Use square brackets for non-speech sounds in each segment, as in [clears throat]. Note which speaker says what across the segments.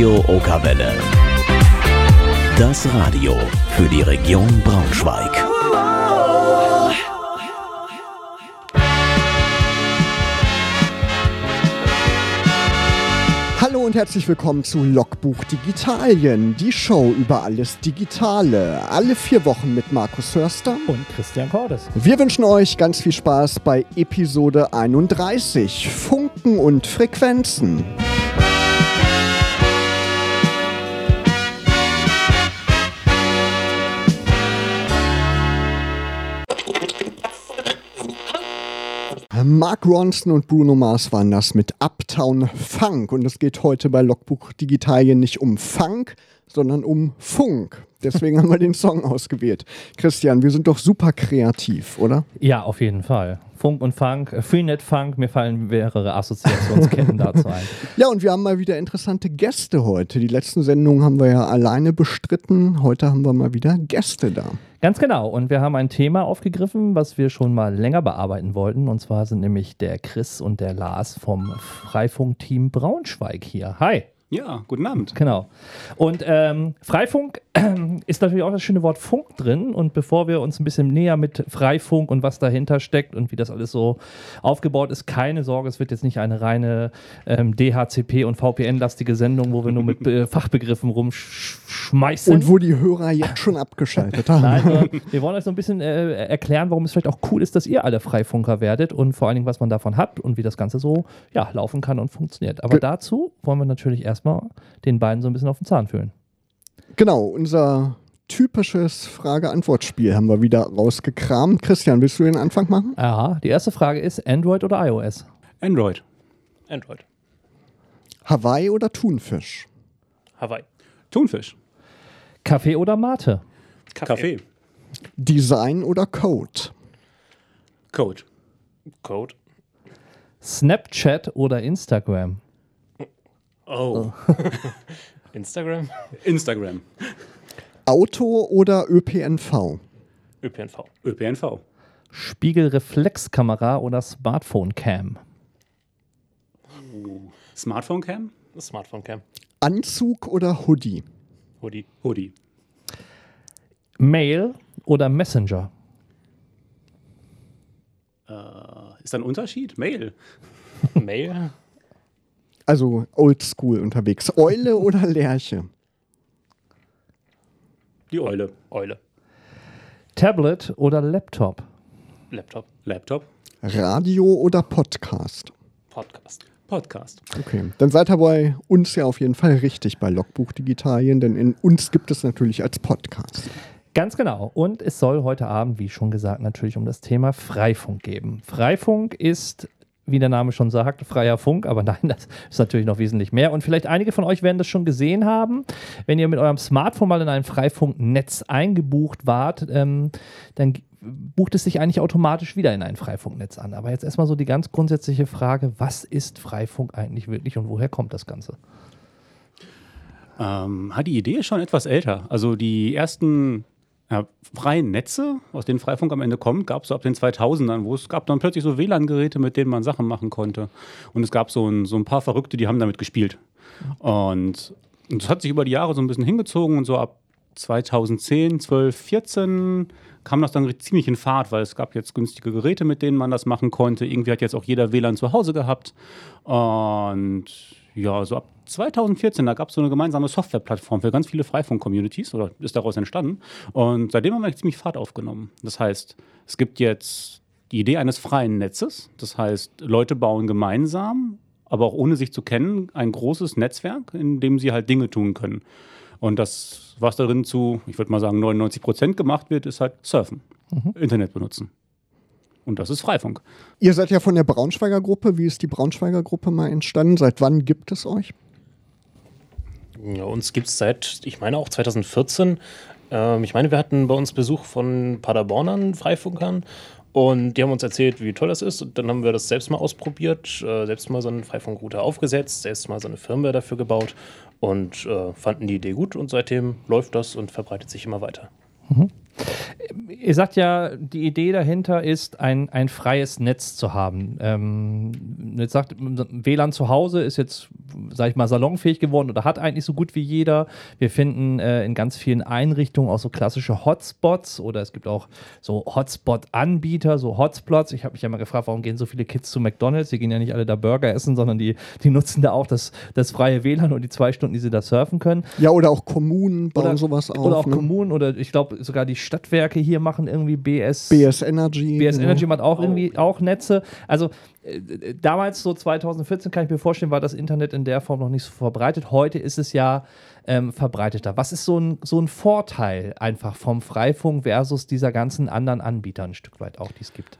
Speaker 1: Radio Okawelle. Das Radio für die Region Braunschweig.
Speaker 2: Hallo und herzlich willkommen zu Logbuch Digitalien, die Show über alles Digitale. Alle vier Wochen mit Markus Hörster
Speaker 3: und Christian Cordes.
Speaker 2: Wir wünschen euch ganz viel Spaß bei Episode 31 Funken und Frequenzen. Mark Ronson und Bruno Mars waren das mit Uptown Funk. Und es geht heute bei Logbuch Digitalien nicht um Funk, sondern um Funk. Deswegen [laughs] haben wir den Song ausgewählt. Christian, wir sind doch super kreativ, oder?
Speaker 3: Ja, auf jeden Fall. Funk und Funk, äh, Freenet Funk, mir fallen mehrere Assoziationsketten [laughs] dazu ein.
Speaker 2: Ja, und wir haben mal wieder interessante Gäste heute. Die letzten Sendungen haben wir ja alleine bestritten. Heute haben wir mal wieder Gäste da.
Speaker 3: Ganz genau. Und wir haben ein Thema aufgegriffen, was wir schon mal länger bearbeiten wollten. Und zwar sind nämlich der Chris und der Lars vom Freifunk-Team Braunschweig hier. Hi.
Speaker 4: Ja, guten Abend.
Speaker 3: Genau. Und ähm, Freifunk äh, [clears throat] ist natürlich auch das schöne Wort Funk drin. Und bevor wir uns ein bisschen näher mit Freifunk und was dahinter steckt und wie das alles so aufgebaut ist, keine Sorge, es wird jetzt nicht eine reine ähm, DHCP- und VPN-lastige Sendung, wo wir nur mit äh, Fachbegriffen rumschmeißen.
Speaker 2: Und wo die Hörer jetzt schon abgeschaltet haben.
Speaker 3: Nein, [laughs] wir wollen euch so ein bisschen äh, erklären, warum es vielleicht auch cool ist, dass ihr alle Freifunker werdet und vor allen Dingen, was man davon hat und wie das Ganze so ja, laufen kann und funktioniert. Aber Ge dazu wollen wir natürlich erst erstmal den beiden so ein bisschen auf den Zahn fühlen.
Speaker 2: Genau, unser typisches Frage-Antwort-Spiel haben wir wieder rausgekramt. Christian, willst du den Anfang machen?
Speaker 3: Ja, die erste Frage ist Android oder iOS?
Speaker 4: Android.
Speaker 5: Android.
Speaker 2: Hawaii oder Thunfisch?
Speaker 5: Hawaii.
Speaker 4: Thunfisch.
Speaker 3: Kaffee oder Mate?
Speaker 4: Kaffee. Kaffee.
Speaker 2: Design oder Code?
Speaker 4: Code.
Speaker 5: Code.
Speaker 3: Snapchat oder Instagram?
Speaker 5: Oh. [laughs] Instagram?
Speaker 4: Instagram.
Speaker 2: Auto oder ÖPNV?
Speaker 5: ÖPNV.
Speaker 4: ÖPNV.
Speaker 3: Spiegelreflexkamera oder Smartphone Cam?
Speaker 4: Uh. Smartphone Cam?
Speaker 5: Smartphone Cam.
Speaker 2: Anzug oder Hoodie?
Speaker 5: Hoodie.
Speaker 4: Hoodie.
Speaker 3: Mail oder Messenger?
Speaker 4: Äh, ist da ein Unterschied? Mail.
Speaker 5: Mail?
Speaker 2: Also oldschool unterwegs. Eule oder Lerche?
Speaker 4: Die Eule.
Speaker 5: Eule.
Speaker 3: Tablet oder Laptop?
Speaker 5: Laptop.
Speaker 4: Laptop.
Speaker 2: Radio oder Podcast?
Speaker 5: Podcast.
Speaker 4: Podcast.
Speaker 2: Okay, dann seid ihr bei uns ja auf jeden Fall richtig bei Logbuch Digitalien, denn in uns gibt es natürlich als Podcast.
Speaker 3: Ganz genau. Und es soll heute Abend, wie schon gesagt, natürlich um das Thema Freifunk geben. Freifunk ist wie der Name schon sagt, freier Funk, aber [laughs] nein, das ist natürlich noch wesentlich mehr. Und vielleicht einige von euch werden das schon gesehen haben. Wenn ihr mit eurem Smartphone mal in ein Freifunknetz eingebucht wart, ähm, dann bucht es sich eigentlich automatisch wieder in ein Freifunknetz an. Aber jetzt erstmal so die ganz grundsätzliche Frage, was ist Freifunk eigentlich wirklich und woher kommt das Ganze?
Speaker 4: Ähm, die Idee ist schon etwas älter. Also die ersten ja, freien Netze, aus denen Freifunk am Ende kommt, gab es so ab den 2000ern, wo es gab dann plötzlich so WLAN-Geräte, mit denen man Sachen machen konnte. Und es gab so ein, so ein paar Verrückte, die haben damit gespielt. Und das hat sich über die Jahre so ein bisschen hingezogen und so ab 2010, 12, 14 kam das dann ziemlich in Fahrt, weil es gab jetzt günstige Geräte, mit denen man das machen konnte. Irgendwie hat jetzt auch jeder WLAN zu Hause gehabt. Und ja, so ab 2014, da gab es so eine gemeinsame Softwareplattform für ganz viele Freifunk-Communities oder ist daraus entstanden. Und seitdem haben wir ziemlich Fahrt aufgenommen. Das heißt, es gibt jetzt die Idee eines freien Netzes. Das heißt, Leute bauen gemeinsam, aber auch ohne sich zu kennen, ein großes Netzwerk, in dem sie halt Dinge tun können. Und das, was darin zu, ich würde mal sagen, 99 Prozent gemacht wird, ist halt Surfen, mhm. Internet benutzen. Und das ist Freifunk.
Speaker 2: Ihr seid ja von der Braunschweiger Gruppe. Wie ist die Braunschweiger Gruppe mal entstanden? Seit wann gibt es euch?
Speaker 5: Ja, uns gibt es seit, ich meine auch 2014. Ähm, ich meine, wir hatten bei uns Besuch von Paderbornern, Freifunkern. Und die haben uns erzählt, wie toll das ist. Und dann haben wir das selbst mal ausprobiert, äh, selbst mal so einen Freifunkrouter aufgesetzt, selbst mal so eine Firmware dafür gebaut und äh, fanden die Idee gut. Und seitdem läuft das und verbreitet sich immer weiter. Mhm.
Speaker 3: Ihr sagt ja, die Idee dahinter ist, ein, ein freies Netz zu haben. Ähm, jetzt sagt WLAN zu Hause ist jetzt sag ich mal, salonfähig geworden oder hat eigentlich so gut wie jeder. Wir finden äh, in ganz vielen Einrichtungen auch so klassische Hotspots oder es gibt auch so Hotspot-Anbieter, so Hotspots. Ich habe mich ja mal gefragt, warum gehen so viele Kids zu McDonalds? Die gehen ja nicht alle da Burger essen, sondern die, die nutzen da auch das, das freie WLAN und die zwei Stunden, die sie da surfen können.
Speaker 2: Ja, oder auch Kommunen bauen
Speaker 3: Oder,
Speaker 2: sowas auf.
Speaker 3: oder auch
Speaker 2: ne?
Speaker 3: Kommunen oder ich glaube sogar die Stadtwerke hier machen irgendwie BS.
Speaker 2: BS Energy.
Speaker 3: BS
Speaker 2: genau.
Speaker 3: Energy macht auch irgendwie auch Netze. Also äh, damals, so 2014, kann ich mir vorstellen, war das Internet in der Form noch nicht so verbreitet. Heute ist es ja ähm, verbreiteter. Was ist so ein, so ein Vorteil einfach vom Freifunk versus dieser ganzen anderen Anbieter ein Stück weit auch, die es gibt?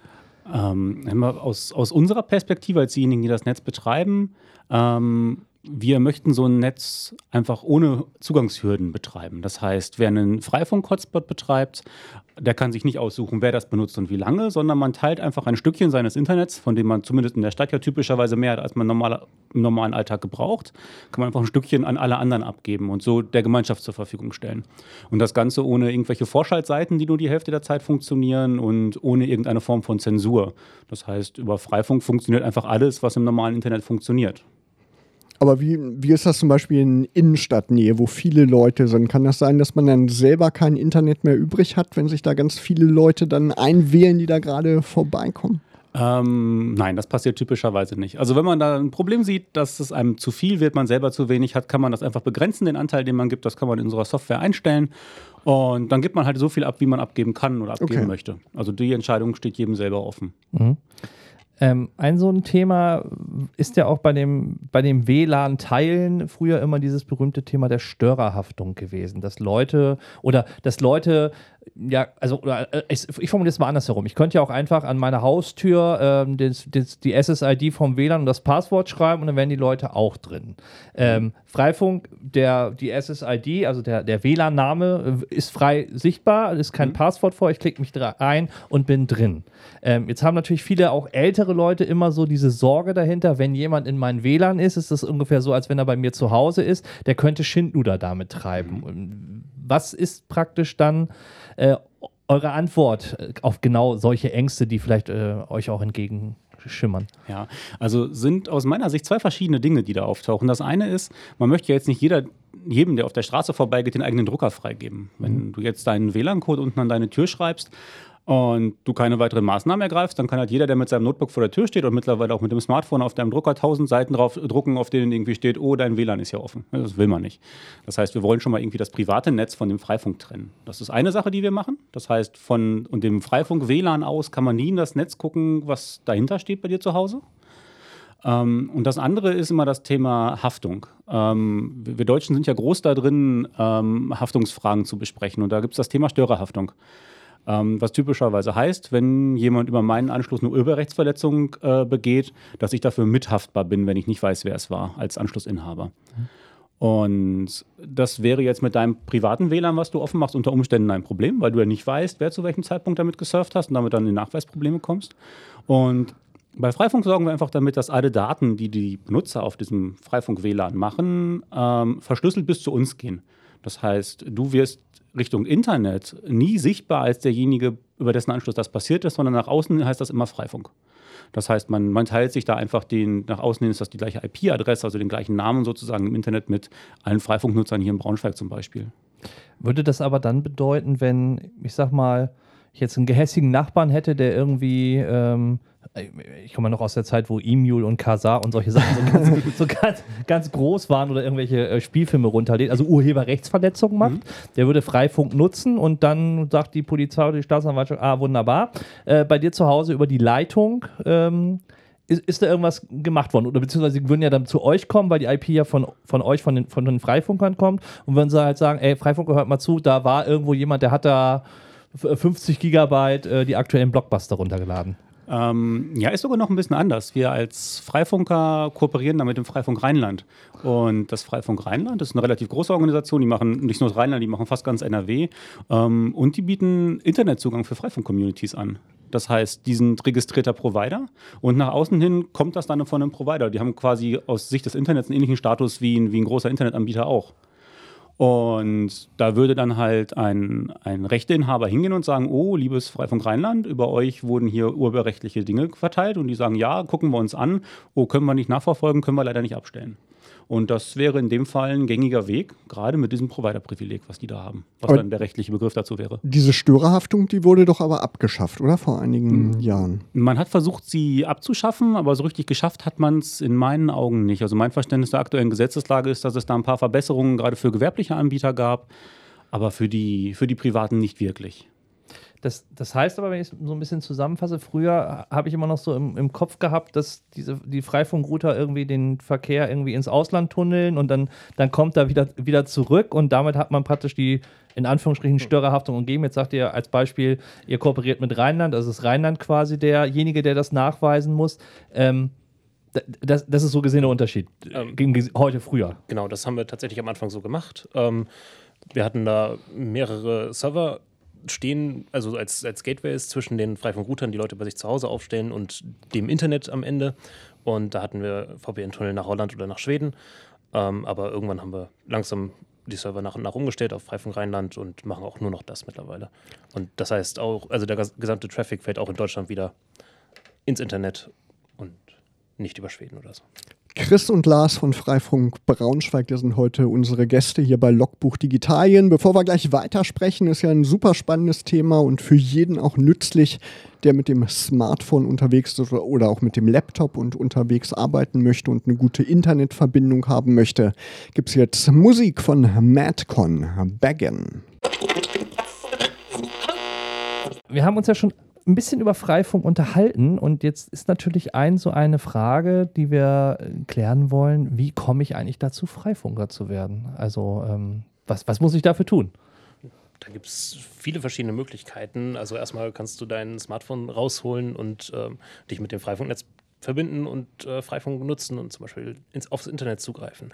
Speaker 4: Ähm, aus, aus unserer Perspektive als diejenigen, die das Netz betreiben, ähm, wir möchten so ein Netz einfach ohne Zugangshürden betreiben. Das heißt, wer einen Freifunk-Hotspot betreibt, der kann sich nicht aussuchen, wer das benutzt und wie lange, sondern man teilt einfach ein Stückchen seines Internets, von dem man zumindest in der Stadt ja typischerweise mehr hat, als man normaler, im normalen Alltag gebraucht, kann man einfach ein Stückchen an alle anderen abgeben und so der Gemeinschaft zur Verfügung stellen. Und das Ganze ohne irgendwelche Vorschaltseiten, die nur die Hälfte der Zeit funktionieren und ohne irgendeine Form von Zensur. Das heißt, über Freifunk funktioniert einfach alles, was im normalen Internet funktioniert.
Speaker 2: Aber wie, wie ist das zum Beispiel in Innenstadtnähe, wo viele Leute sind? Kann das sein, dass man dann selber kein Internet mehr übrig hat, wenn sich da ganz viele Leute dann einwählen, die da gerade vorbeikommen?
Speaker 4: Ähm, nein, das passiert typischerweise nicht. Also wenn man da ein Problem sieht, dass es einem zu viel wird, man selber zu wenig hat, kann man das einfach begrenzen, den Anteil, den man gibt. Das kann man in unserer Software einstellen. Und dann gibt man halt so viel ab, wie man abgeben kann oder abgeben
Speaker 2: Okay.
Speaker 4: möchte. Also die Entscheidung steht jedem selber offen.
Speaker 3: Ähm, ein so ein Thema ist ja auch bei dem, bei dem WLAN-Teilen früher immer dieses berühmte Thema der Störerhaftung gewesen, dass Leute oder dass Leute, ja, also äh, ich, ich formuliere es mal andersherum. Ich könnte ja auch einfach an meine Haustür ähm, das, das, die SSID vom WLAN und das Passwort schreiben und dann wären die Leute auch drin. Ähm, Freifunk, der, die SSID, also der, der WLAN-Name, äh, ist frei sichtbar, ist kein Passwort vor, ich klicke mich da ein und bin drin. Ähm, jetzt haben natürlich viele auch ältere Leute immer so diese Sorge dahinter, wenn jemand in mein WLAN ist, ist das ungefähr so, als wenn er bei mir zu Hause ist, der könnte Schindluder damit treiben. Und Was ist praktisch dann äh, eure Antwort äh, auf genau solche Ängste, die vielleicht äh, euch auch entgegenschimmern?
Speaker 4: Ja, also sind aus meiner Sicht zwei verschiedene Dinge, die da auftauchen. Das eine ist, man möchte ja jetzt nicht jeder, jedem, der auf der Straße vorbeigeht, den eigenen Drucker freigeben. Wenn du jetzt deinen WLAN-Code unten an deine Tür schreibst und du keine weiteren Maßnahmen ergreifst, dann kann halt jeder, der mit seinem Notebook vor der Tür steht und mittlerweile auch mit dem Smartphone auf deinem Drucker tausend Seiten drauf drucken, auf denen irgendwie steht, oh, dein WLAN ist ja offen. Das will man nicht. Das heißt, wir wollen schon mal irgendwie das private Netz von dem Freifunk trennen. Das ist eine Sache, die wir machen. Das heißt, von und dem Freifunk WLAN aus kann man nie in das Netz gucken, was dahinter steht bei dir zu Hause. Ähm, und das andere ist immer das Thema Haftung. Ähm, wir Deutschen sind ja groß da drin, ähm, Haftungsfragen zu besprechen. Und da gibt es das Thema Störerhaftung. Ähm, was typischerweise heißt, wenn jemand über meinen Anschluss eine Urheberrechtsverletzung äh, begeht, dass ich dafür mithaftbar bin, wenn ich nicht weiß, wer es war, als Anschlussinhaber. Und das wäre jetzt mit deinem privaten WLAN, was du offen machst, unter Umständen ein Problem, weil du ja nicht weißt, wer zu welchem Zeitpunkt damit gesurft hast und damit dann in Nachweisprobleme kommst. Und bei Freifunk sorgen wir einfach damit, dass alle Daten, die die Benutzer auf diesem Freifunk-WLAN machen, ähm, verschlüsselt bis zu uns gehen. Das heißt, du wirst Richtung Internet nie sichtbar als derjenige, über dessen Anschluss das passiert ist, sondern nach außen heißt das immer Freifunk. Das heißt, man, man teilt sich da einfach den, nach außen hin ist das die gleiche IP-Adresse, also den gleichen Namen sozusagen im Internet mit allen Freifunknutzern hier in Braunschweig zum Beispiel.
Speaker 3: Würde das aber dann bedeuten, wenn, ich sag mal, ich jetzt einen gehässigen Nachbarn hätte, der irgendwie, ähm, ich komme noch aus der Zeit, wo Emule und Kazaa und solche Sachen so, ganz, [laughs] so ganz, ganz groß waren oder irgendwelche äh, Spielfilme runterlädt, also Urheberrechtsverletzungen macht, der würde Freifunk nutzen und dann sagt die Polizei oder die Staatsanwaltschaft, ah, wunderbar, äh, bei dir zu Hause über die Leitung ähm, ist, ist da irgendwas gemacht worden? Oder beziehungsweise sie würden ja dann zu euch kommen, weil die IP ja von, von euch, von den, von den Freifunkern kommt und würden sie halt sagen, ey, Freifunker, hört mal zu, da war irgendwo jemand, der hat da f- 50 Gigabyte äh, die aktuellen Blockbuster runtergeladen.
Speaker 4: Ähm, ja, ist sogar noch ein bisschen anders. Wir als Freifunker kooperieren da mit dem Freifunk Rheinland. Und das Freifunk Rheinland ist eine relativ große Organisation. Die machen nicht nur das Rheinland, die machen fast ganz NRW. Ähm, und die bieten Internetzugang für Freifunk-Communities an. Das heißt, die sind registrierter Provider und nach außen hin kommt das dann von einem Provider. Die haben quasi aus Sicht des Internets einen ähnlichen Status wie ein, wie ein großer Internetanbieter auch. Und da würde dann halt ein, ein Rechteinhaber hingehen und sagen, oh, liebes Freifunk Rheinland, über euch wurden hier urheberrechtliche Dinge verteilt. Und die sagen, ja, gucken wir uns an. Oh, können wir nicht nachverfolgen, können wir leider nicht abstellen. Und das wäre in dem Fall ein gängiger Weg, gerade mit diesem Provider-Privileg, was die da haben, was
Speaker 2: Aber-
Speaker 4: dann der rechtliche Begriff dazu wäre.
Speaker 2: Diese Störerhaftung, die wurde doch aber abgeschafft, oder? Vor einigen Jahren.
Speaker 4: Man hat versucht, sie abzuschaffen, aber so richtig geschafft hat man es in meinen Augen nicht. Also mein Verständnis der aktuellen Gesetzeslage ist, dass es da ein paar Verbesserungen gerade für gewerbliche Anbieter gab, aber für die, für die Privaten nicht wirklich.
Speaker 3: Das, das heißt aber, wenn ich es so ein bisschen zusammenfasse, früher habe ich immer noch so im, im Kopf gehabt, dass diese, die Freifunkrouter irgendwie den Verkehr irgendwie ins Ausland tunneln und dann, dann kommt er wieder, wieder zurück und damit hat man praktisch die in Anführungsstrichen Störerhaftung umgeben. Jetzt sagt ihr als Beispiel, ihr kooperiert mit Rheinland, also ist Rheinland quasi derjenige, der das nachweisen muss. Ähm, das, das ist so gesehen der Unterschied
Speaker 5: Ähm,
Speaker 3: gegen heute früher.
Speaker 5: Genau, das haben wir tatsächlich am Anfang so gemacht. Ähm, wir hatten da mehrere Server stehen, also als, als Gateways zwischen den Freifunk-Routern, die Leute bei sich zu Hause aufstellen und dem Internet am Ende. Und da hatten wir VPN-Tunnel nach Holland oder nach Schweden. Ähm, aber irgendwann haben wir langsam die Server nach und nach umgestellt auf Freifunk Rheinland und machen auch nur noch das mittlerweile. Und das heißt auch, also der gesamte Traffic fällt auch in Deutschland wieder ins Internet und nicht über Schweden oder so.
Speaker 2: Chris und Lars von Freifunk Braunschweig, das sind heute unsere Gäste hier bei Logbuch Digitalien. Bevor wir gleich weitersprechen, ist ja ein super spannendes Thema und für jeden auch nützlich, der mit dem Smartphone unterwegs ist oder- auch mit dem Laptop und unterwegs arbeiten möchte und eine gute Internetverbindung haben möchte. Gibt es jetzt Musik von Madcon, Baggin.
Speaker 3: wir haben uns ja schon ein bisschen über Freifunk unterhalten und jetzt ist natürlich ein so eine Frage, die wir äh, klären wollen. Wie komme ich eigentlich dazu, Freifunker zu werden? Also ähm, was, was muss ich dafür tun?
Speaker 5: Da gibt es viele verschiedene Möglichkeiten. Also erstmal kannst du dein Smartphone rausholen und ähm, dich mit dem Freifunknetz verbinden und äh, Freifunk nutzen und zum Beispiel ins, aufs Internet zugreifen.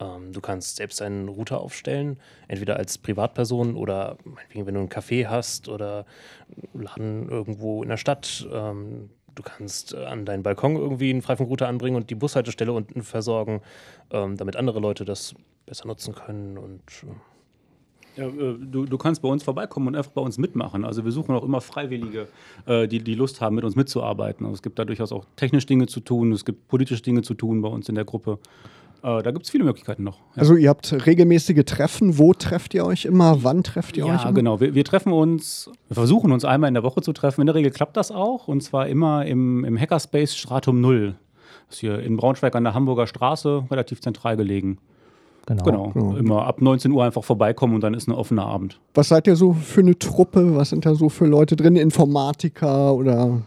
Speaker 5: Ähm, du kannst selbst einen Router aufstellen, entweder als Privatperson oder meinetwegen, wenn du einen Café hast oder einen Laden irgendwo in der Stadt. Ähm, du kannst äh, an deinen Balkon irgendwie einen Freifunkrouter anbringen und die Bushaltestelle unten versorgen, ähm, damit andere Leute das besser nutzen können und äh,
Speaker 4: Ja, äh, du, du kannst bei uns vorbeikommen und einfach bei uns mitmachen. Also wir suchen auch immer Freiwillige, die die Lust haben, mit uns mitzuarbeiten. Also es gibt da durchaus auch technisch Dinge zu tun, es gibt politische Dinge zu tun bei uns in der Gruppe. Äh, da gibt es viele Möglichkeiten noch. Ja.
Speaker 2: Also ihr habt regelmäßige Treffen. Wo trefft ihr euch immer? Wann trefft ihr euch?
Speaker 4: Ja, genau. Wir, wir treffen uns, wir versuchen uns einmal in der Woche zu treffen. In der Regel klappt das auch. Und zwar immer im, im Hackerspace Stratum Null. Das ist hier in Braunschweig an der Hamburger Straße, relativ zentral gelegen.
Speaker 3: Genau.
Speaker 4: Genau.
Speaker 2: Genau.
Speaker 4: Immer ab 19 Uhr einfach vorbeikommen und dann ist ein offener Abend.
Speaker 2: Was seid ihr so für eine Truppe? Was sind da so für Leute drin? Informatiker oder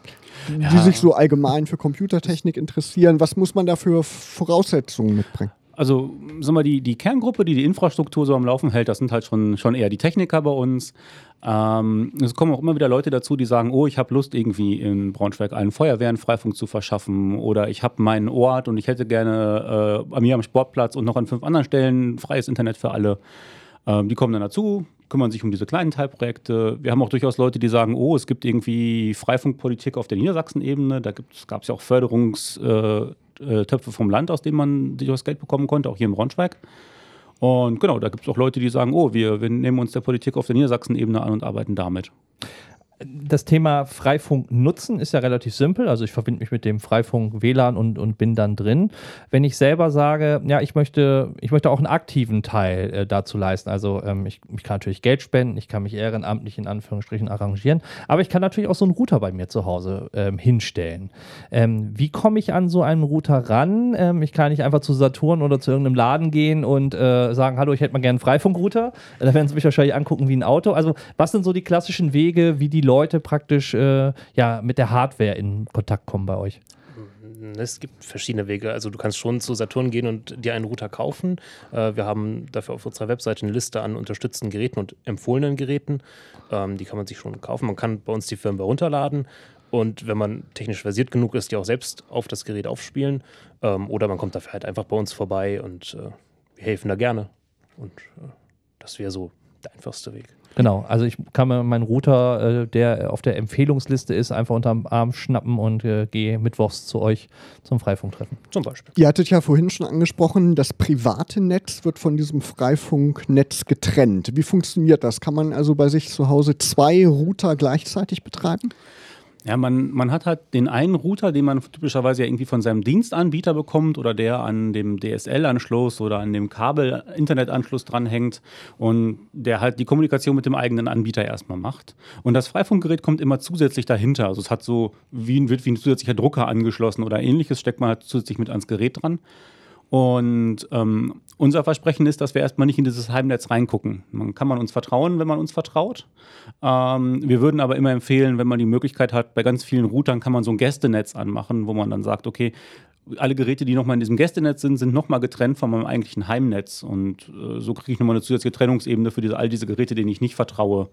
Speaker 2: die
Speaker 4: Ja.
Speaker 2: sich so allgemein für Computertechnik interessieren? Was muss man da für Voraussetzungen mitbringen?
Speaker 4: Also, sag mal, die, die Kerngruppe, die die Infrastruktur so am Laufen hält, das sind halt schon, schon eher die Techniker bei uns. Ähm, es kommen auch immer wieder Leute dazu, die sagen, oh, ich habe Lust, irgendwie in Braunschweig allen Feuerwehren Freifunk zu verschaffen oder ich habe meinen Ort und ich hätte gerne äh, bei mir am Sportplatz und noch an fünf anderen Stellen freies Internet für alle. Ähm, die kommen dann dazu, kümmern sich um diese kleinen Teilprojekte. Wir haben auch durchaus Leute, die sagen, oh, es gibt irgendwie Freifunkpolitik auf der Niedersachsen-Ebene. Da gab es ja auch Förderungstöpfe äh, Töpfe vom Land, aus denen man durchaus Geld bekommen konnte, auch hier in Braunschweig. Und genau, da gibt es auch Leute, die sagen, oh, wir, wir nehmen uns der Politik auf der Niedersachsen-Ebene an und arbeiten damit.
Speaker 3: Das Thema Freifunk nutzen ist ja relativ simpel. Also ich verbinde mich mit dem Freifunk WLAN und, und bin dann drin. Wenn ich selber sage, ja, ich möchte, ich möchte auch einen aktiven Teil äh, dazu leisten. Also ähm, ich, ich kann natürlich Geld spenden, ich kann mich ehrenamtlich in Anführungsstrichen arrangieren, aber ich kann natürlich auch so einen Router bei mir zu Hause ähm, hinstellen. Ähm, wie komme ich an so einen Router ran? Ähm, ich kann nicht einfach zu Saturn oder zu irgendeinem Laden gehen und äh, sagen, hallo, ich hätte mal gerne einen Freifunkrouter. Da werden sie mich wahrscheinlich angucken wie ein Auto. Also was sind so die klassischen Wege, wie die Leute praktisch äh, ja, mit der Hardware in Kontakt kommen bei euch?
Speaker 5: Es gibt verschiedene Wege. Also du kannst schon zu Saturn gehen und dir einen Router kaufen. Äh, wir haben dafür auf unserer Webseite eine Liste an unterstützten Geräten und empfohlenen Geräten. Ähm, die kann man sich schon kaufen. Man kann bei uns die Firmware runterladen und wenn man technisch versiert genug ist, die auch selbst auf das Gerät aufspielen. Ähm, oder man kommt dafür halt einfach bei uns vorbei und äh, wir helfen da gerne. Und äh, das wäre so der einfachste Weg.
Speaker 3: Genau, also ich kann mir meinen Router, äh, der auf der Empfehlungsliste ist, einfach unterm Arm schnappen und äh, gehe mittwochs zu euch zum Freifunktreffen.
Speaker 5: Zum Beispiel.
Speaker 2: Ihr hattet ja vorhin schon angesprochen, das private Netz wird von diesem Freifunknetz getrennt. Wie funktioniert das? Kann man also bei sich zu Hause zwei Router gleichzeitig betreiben?
Speaker 4: Ja, man, man hat halt den einen Router, den man typischerweise ja irgendwie von seinem Dienstanbieter bekommt oder der an dem DSL-Anschluss oder an dem Kabel-Internetanschluss dranhängt und der halt die Kommunikation mit dem eigenen Anbieter erstmal macht. Und das Freifunkgerät kommt immer zusätzlich dahinter. Also es hat so, wie, wird wie ein zusätzlicher Drucker angeschlossen oder ähnliches, steckt man halt zusätzlich mit ans Gerät dran. Und ähm, unser Versprechen ist, dass wir erstmal nicht in dieses Heimnetz reingucken. Man kann man uns vertrauen, wenn man uns vertraut. Ähm, wir würden aber immer empfehlen, wenn man die Möglichkeit hat, bei ganz vielen Routern kann man so ein Gästenetz anmachen, wo man dann sagt, okay, alle Geräte, die nochmal in diesem Gästenetz sind, sind nochmal getrennt von meinem eigentlichen Heimnetz. Und äh, so kriege ich nochmal eine zusätzliche Trennungsebene für diese, all diese Geräte, denen ich nicht vertraue,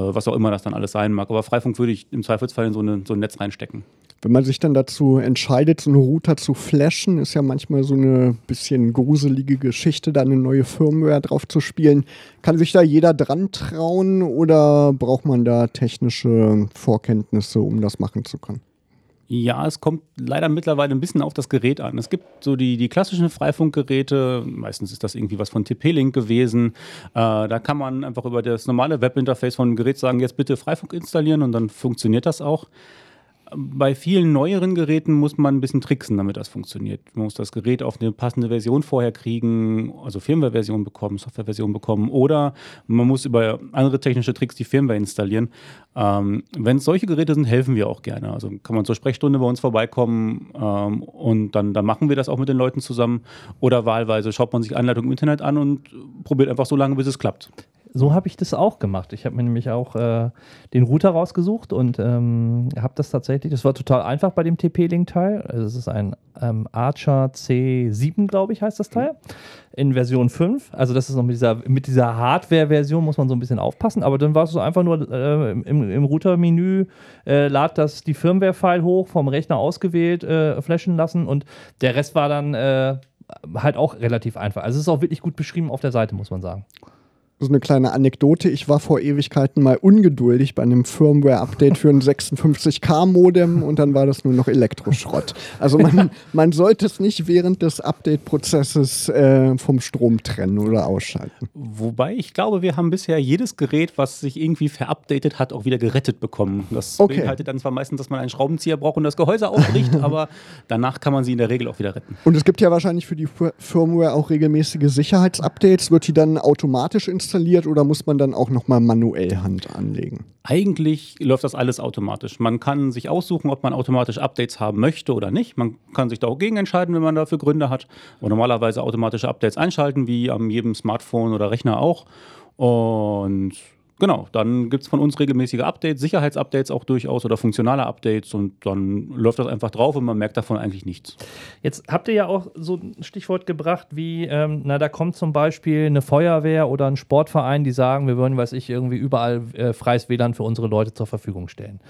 Speaker 4: was auch immer das dann alles sein mag. Aber Freifunk würde ich im Zweifelsfall in so, eine, so ein Netz reinstecken.
Speaker 2: Wenn man sich dann dazu entscheidet, so einen Router zu flashen, ist ja manchmal so eine bisschen gruselige Geschichte, da eine neue Firmware drauf zu spielen. Kann sich da jeder dran trauen oder braucht man da technische Vorkenntnisse, um das machen zu können?
Speaker 4: Ja, es kommt leider mittlerweile ein bisschen auf das Gerät an. Es gibt so die, die klassischen Freifunkgeräte, meistens ist das irgendwie was von TP-Link gewesen. Äh, da kann man einfach über das normale Webinterface von dem Gerät sagen, jetzt bitte Freifunk installieren und dann funktioniert das auch. Bei vielen neueren Geräten muss man ein bisschen tricksen, damit das funktioniert. Man muss das Gerät auf eine passende Version vorher kriegen, also Firmware-Version bekommen, Software-Version bekommen oder man muss über andere technische Tricks die Firmware installieren. Ähm, Wenn es solche Geräte sind, helfen wir auch gerne. Also kann man zur Sprechstunde bei uns vorbeikommen ähm, und dann, dann machen wir das auch mit den Leuten zusammen oder wahlweise schaut man sich Anleitungen im Internet an und probiert einfach so lange, bis es klappt.
Speaker 3: So habe ich das auch gemacht. Ich habe mir nämlich auch äh, den Router rausgesucht und ähm, habe das tatsächlich, das war total einfach bei dem TP-Link-Teil. Also es ist ein ähm, Archer C7, glaube ich, heißt das Teil, in Version 5. Also das ist noch mit dieser, mit dieser Hardware-Version muss man so ein bisschen aufpassen, aber dann war es so einfach nur äh, im, im Router-Menü, äh, lad das die Firmware-File hoch, vom Rechner ausgewählt, äh, flashen lassen und der Rest war dann äh, halt auch relativ einfach. Also es ist auch wirklich gut beschrieben auf der Seite, muss man sagen
Speaker 2: so eine kleine Anekdote. Ich war vor Ewigkeiten mal ungeduldig bei einem Firmware-Update für ein [laughs] 56K-Modem und dann war das nur noch Elektroschrott. Also man, man sollte es nicht während des Update-Prozesses äh, vom Strom trennen oder ausschalten.
Speaker 4: Wobei ich glaube, wir haben bisher jedes Gerät, was sich irgendwie verupdatet hat, auch wieder gerettet bekommen. Das okay. beinhaltet dann zwar meistens, dass man einen Schraubenzieher braucht und das Gehäuse aufbricht, [laughs] aber danach kann man sie in der Regel auch wieder retten.
Speaker 2: Und es gibt ja wahrscheinlich für die Firmware auch regelmäßige Sicherheitsupdates. Wird die dann automatisch installiert? Installiert oder muss man dann auch nochmal manuell Hand anlegen?
Speaker 4: Eigentlich läuft das alles automatisch. Man kann sich aussuchen, ob man automatisch Updates haben möchte oder nicht. Man kann sich da auch gegen entscheiden, wenn man dafür Gründe hat. Und normalerweise automatische Updates einschalten, wie an jedem Smartphone oder Rechner auch. Und Genau, dann gibt es von uns regelmäßige Updates, Sicherheitsupdates auch durchaus oder funktionale Updates und dann läuft das einfach drauf und man merkt davon eigentlich nichts.
Speaker 3: Jetzt habt ihr ja auch so ein Stichwort gebracht, wie, ähm, na, da kommt zum Beispiel eine Feuerwehr oder ein Sportverein, die sagen, wir würden, weiß ich, irgendwie überall äh, freies WLAN für unsere Leute zur Verfügung stellen.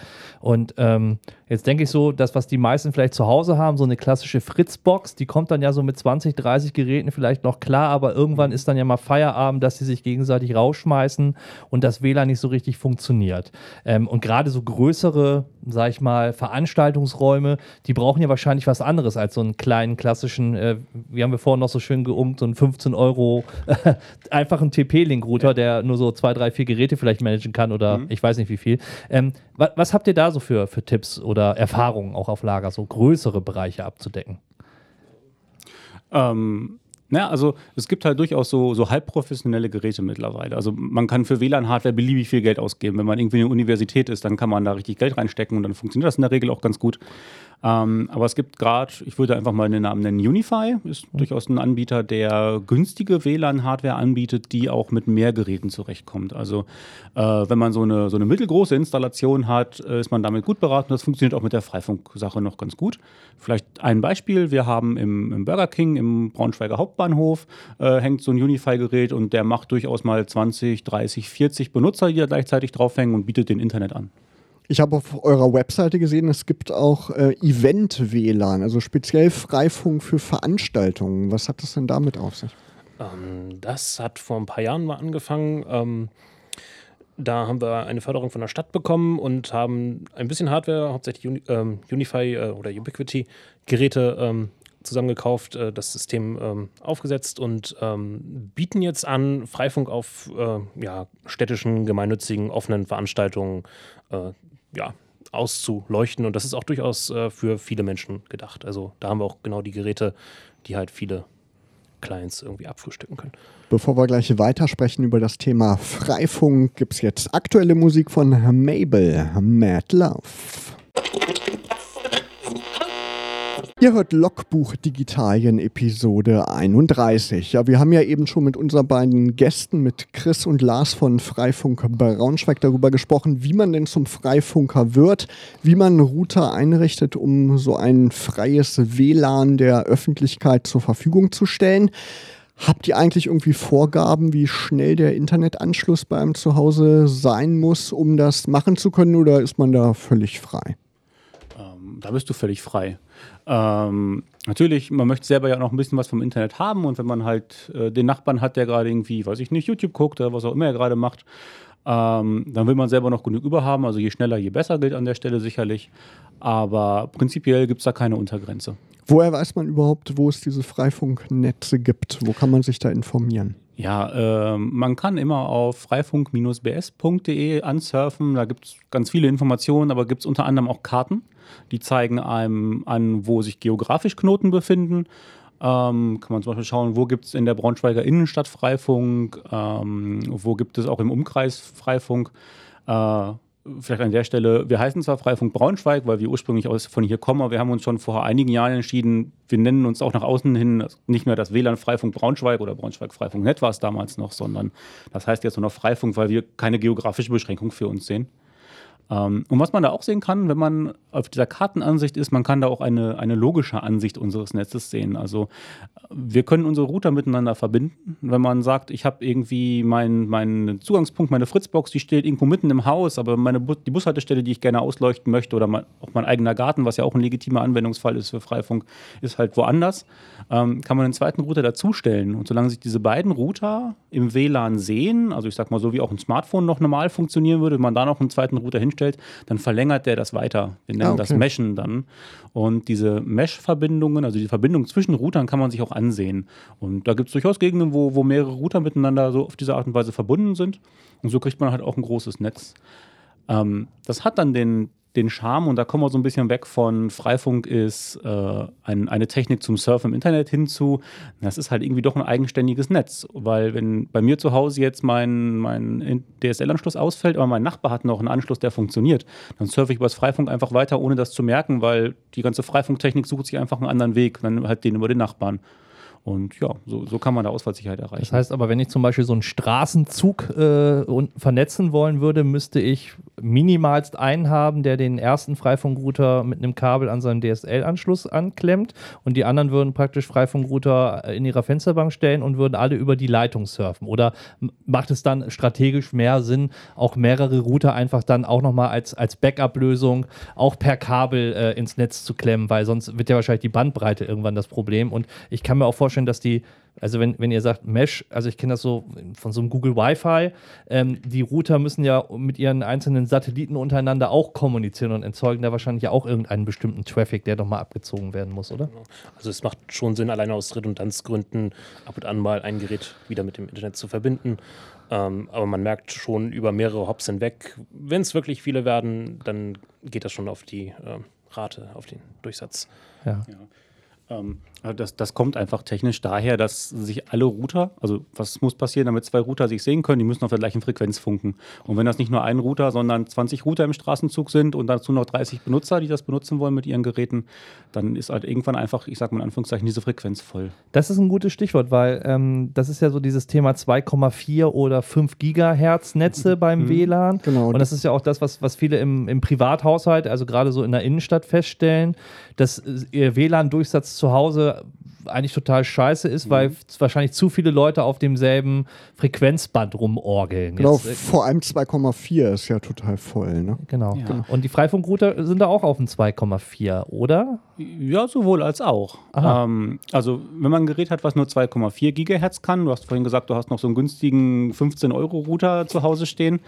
Speaker 3: Und ähm, jetzt denke ich so, das, was die meisten vielleicht zu Hause haben, so eine klassische Fritzbox, die kommt dann ja so mit 20, 30 Geräten vielleicht noch klar, aber irgendwann ist dann ja mal Feierabend, dass sie sich gegenseitig rausschmeißen und das WLAN nicht so richtig funktioniert. Ähm, und gerade so größere, sag ich mal, Veranstaltungsräume, die brauchen ja wahrscheinlich was anderes als so einen kleinen klassischen, äh, wie haben wir vorhin noch so schön geummt, so einen 15 Euro [laughs] äh, einfachen TP-Link-Router, ja. der nur so zwei, drei, vier Geräte vielleicht managen kann oder mhm. ich weiß nicht wie viel. Ähm, was, was habt ihr da so für, für Tipps oder Erfahrungen auch auf Lager, so größere Bereiche abzudecken?
Speaker 4: Ähm, ja, also es gibt halt durchaus so, so halbprofessionelle Geräte mittlerweile. Also man kann für WLAN-Hardware beliebig viel Geld ausgeben. Wenn man irgendwie in der Universität ist, dann kann man da richtig Geld reinstecken und dann funktioniert das in der Regel auch ganz gut. Ähm, aber es gibt gerade, ich würde einfach mal den Namen nennen, Unify ist mhm. durchaus ein Anbieter, der günstige WLAN-Hardware anbietet, die auch mit mehr Geräten zurechtkommt. Also äh, wenn man so eine, so eine mittelgroße Installation hat, äh, ist man damit gut beraten. Das funktioniert auch mit der Freifunk-Sache noch ganz gut. Vielleicht ein Beispiel, wir haben im, im Burger King, im Braunschweiger Hauptbahnhof, äh, hängt so ein Unify-Gerät und der macht durchaus mal 20, 30, 40 Benutzer, die da gleichzeitig draufhängen und bietet den Internet an.
Speaker 2: Ich habe auf eurer Webseite gesehen, es gibt auch äh, Event-WLAN, also speziell Freifunk für Veranstaltungen. Was hat das denn damit auf sich?
Speaker 5: Ähm, das hat vor ein paar Jahren mal angefangen. Ähm, da haben wir eine Förderung von der Stadt bekommen und haben ein bisschen Hardware, hauptsächlich Uni ähm, Unify äh, oder Ubiquity-Geräte ähm, zusammengekauft, äh, das System ähm, aufgesetzt und ähm, bieten jetzt an, Freifunk auf äh, ja, städtischen, gemeinnützigen, offenen Veranstaltungen äh, ja, auszuleuchten. Und das ist auch durchaus äh, für viele Menschen gedacht. Also da haben wir auch genau die Geräte, die halt viele Clients irgendwie abfrühstücken können.
Speaker 2: Bevor wir gleich weitersprechen über das Thema Freifunk, gibt es jetzt aktuelle Musik von Mabel, Mad Love. Ihr hört Logbuch Digitalien Episode 31. Ja, wir haben ja eben schon mit unseren beiden Gästen, mit Chris und Lars von Freifunk Braunschweig darüber gesprochen, wie man denn zum Freifunker wird, wie man einen Router einrichtet, um so ein freies WLAN der Öffentlichkeit zur Verfügung zu stellen. Habt ihr eigentlich irgendwie Vorgaben, wie schnell der Internetanschluss bei einem Zuhause sein muss, um das machen zu können, oder ist man da völlig frei?
Speaker 4: Da bist du völlig frei. Ähm, natürlich, man möchte selber ja noch ein bisschen was vom Internet haben und wenn man halt äh, den Nachbarn hat, der gerade irgendwie, weiß ich nicht, YouTube guckt oder was auch immer er gerade macht, ähm, dann will man selber noch genug überhaben. Also je schneller, je besser gilt an der Stelle sicherlich. Aber prinzipiell gibt es da keine Untergrenze.
Speaker 2: Woher weiß man überhaupt, wo es diese Freifunknetze gibt? Wo kann man sich da informieren?
Speaker 4: Ja, äh, man kann immer auf freifunk-bs.de ansurfen. Da gibt es ganz viele Informationen, aber gibt es unter anderem auch Karten. Die zeigen einem an, wo sich geografisch Knoten befinden. Ähm, kann man zum Beispiel schauen, wo gibt es in der Braunschweiger Innenstadt Freifunk, ähm, wo gibt es auch im Umkreis Freifunk. Äh, vielleicht an der Stelle, wir heißen zwar Freifunk Braunschweig, weil wir ursprünglich aus, von hier kommen, aber wir haben uns schon vor einigen Jahren entschieden, wir nennen uns auch nach außen hin nicht mehr das WLAN Freifunk Braunschweig oder Braunschweig Freifunk Net war es damals noch, sondern das heißt jetzt nur noch Freifunk, weil wir keine geografische Beschränkung für uns sehen. Ähm, und was man da auch sehen kann, wenn man auf dieser Kartenansicht ist, man kann da auch eine, eine logische Ansicht unseres Netzes sehen. Also wir können unsere Router miteinander verbinden. Wenn man sagt, ich habe irgendwie meinen mein Zugangspunkt, meine Fritzbox, die steht irgendwo mitten im Haus, aber meine Bu die Bushaltestelle, die ich gerne ausleuchten möchte, oder mein, auch mein eigener Garten, was ja auch ein legitimer Anwendungsfall ist für Freifunk, ist halt woanders, ähm, kann man einen zweiten Router dazustellen. Und solange sich diese beiden Router im WLAN sehen, also ich sag mal so wie auch ein Smartphone noch normal funktionieren würde, wenn man da noch einen zweiten Router hinstellt, dann verlängert der das weiter. Wir nennen ah, okay. das Meshen dann. Und diese Mesh-Verbindungen, also die Verbindung zwischen Routern kann man sich auch ansehen. Und da gibt es durchaus Gegenden, wo, wo mehrere Router miteinander so auf diese Art und Weise verbunden sind. Und so kriegt man halt auch ein großes Netz. Ähm, das hat dann den, den Charme, und da kommen wir so ein bisschen weg von Freifunk ist äh, ein, eine Technik zum Surfen im Internet hinzu. Das ist halt irgendwie doch ein eigenständiges Netz, weil wenn bei mir zu Hause jetzt mein, mein DSL-Anschluss ausfällt, aber mein Nachbar hat noch einen Anschluss, der funktioniert, dann surfe ich über das Freifunk einfach weiter, ohne das zu merken, weil die ganze Freifunktechnik sucht sich einfach einen anderen Weg, dann halt den über den Nachbarn. Und ja, so, so kann man da Ausfallsicherheit erreichen.
Speaker 3: Das heißt aber, wenn ich zum Beispiel so einen Straßenzug äh, vernetzen wollen würde, müsste ich minimalst einen haben, der den ersten Freifunkrouter mit einem Kabel an seinen DSL-Anschluss anklemmt und die anderen würden praktisch Freifunkrouter in ihrer Fensterbank stellen und würden alle über die Leitung surfen. Oder macht es dann strategisch mehr Sinn, auch mehrere Router einfach dann auch nochmal als, als Backup-Lösung auch per Kabel äh, ins Netz zu klemmen, weil sonst wird ja wahrscheinlich die Bandbreite irgendwann das Problem. Und ich kann mir auch vorstellen, dass die also wenn, wenn ihr sagt Mesh, also ich kenne das so von so einem Google Wi-Fi, ähm, die Router müssen ja mit ihren einzelnen Satelliten untereinander auch kommunizieren und erzeugen da wahrscheinlich ja auch irgendeinen bestimmten Traffic, der doch mal abgezogen werden muss, oder? Genau.
Speaker 5: Also es macht schon Sinn, alleine aus Redundanzgründen ab und an mal ein Gerät wieder mit dem Internet zu verbinden. Ähm, aber man merkt schon über mehrere Hops hinweg, wenn es wirklich viele werden, dann geht das schon auf die äh, Rate, auf den Durchsatz.
Speaker 4: ja. ja. Ähm, das, das kommt einfach technisch daher, dass sich alle Router, also was muss passieren, damit zwei Router sich sehen können, die müssen auf der gleichen Frequenz funken. Und wenn das nicht nur ein Router, sondern 20 Router im Straßenzug sind und dazu noch 30 Benutzer, die das benutzen wollen mit ihren Geräten, dann ist halt irgendwann einfach, ich sag mal in Anführungszeichen, diese Frequenz voll.
Speaker 3: Das ist ein gutes Stichwort, weil ähm, das ist ja so dieses Thema 2,4 oder 5 Gigahertz Netze mhm. beim mhm. WLAN. Genau. Und das ist ja auch das, was, was viele im, im Privathaushalt, also gerade so in der Innenstadt feststellen, dass ihr WLAN-Durchsatz zu Hause eigentlich total scheiße ist, mhm. weil wahrscheinlich zu viele Leute auf demselben Frequenzband rumorgeln.
Speaker 2: Genau, Jetzt, äh, vor allem 2,4 ist ja total voll. Ne?
Speaker 3: Genau. Ja. genau. Und die Freifunkrouter sind da auch auf dem 2,4, oder?
Speaker 4: Ja, sowohl als auch. Ähm, also, wenn man ein Gerät hat, was nur 2,4 Gigahertz kann, du hast vorhin gesagt, du hast noch so einen günstigen 15-Euro-Router zu Hause stehen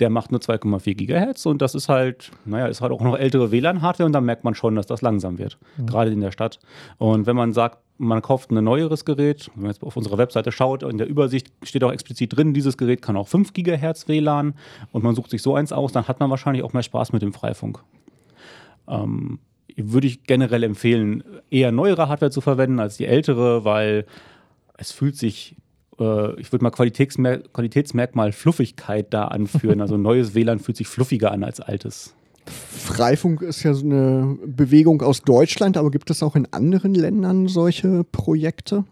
Speaker 4: der macht nur 2,4 Gigahertz und das ist halt, naja, ist halt auch noch ältere WLAN-Hardware und dann merkt man schon, dass das langsam wird, gerade in der Stadt. Und wenn man sagt, man kauft ein neueres Gerät, wenn man jetzt auf unserer Webseite schaut, in der Übersicht steht auch explizit drin, dieses Gerät kann auch 5 Gigahertz WLAN und man sucht sich so eins aus, dann hat man wahrscheinlich auch mehr Spaß mit dem Freifunk. Ähm, würde ich generell empfehlen, eher neuere Hardware zu verwenden als die ältere, weil es fühlt sich, äh, ich würde mal Qualitätsmer Qualitätsmerkmal Fluffigkeit da anführen. Also neues WLAN fühlt sich fluffiger an als altes.
Speaker 2: Freifunk ist ja so eine Bewegung aus Deutschland, aber gibt es auch in anderen Ländern solche Projekte?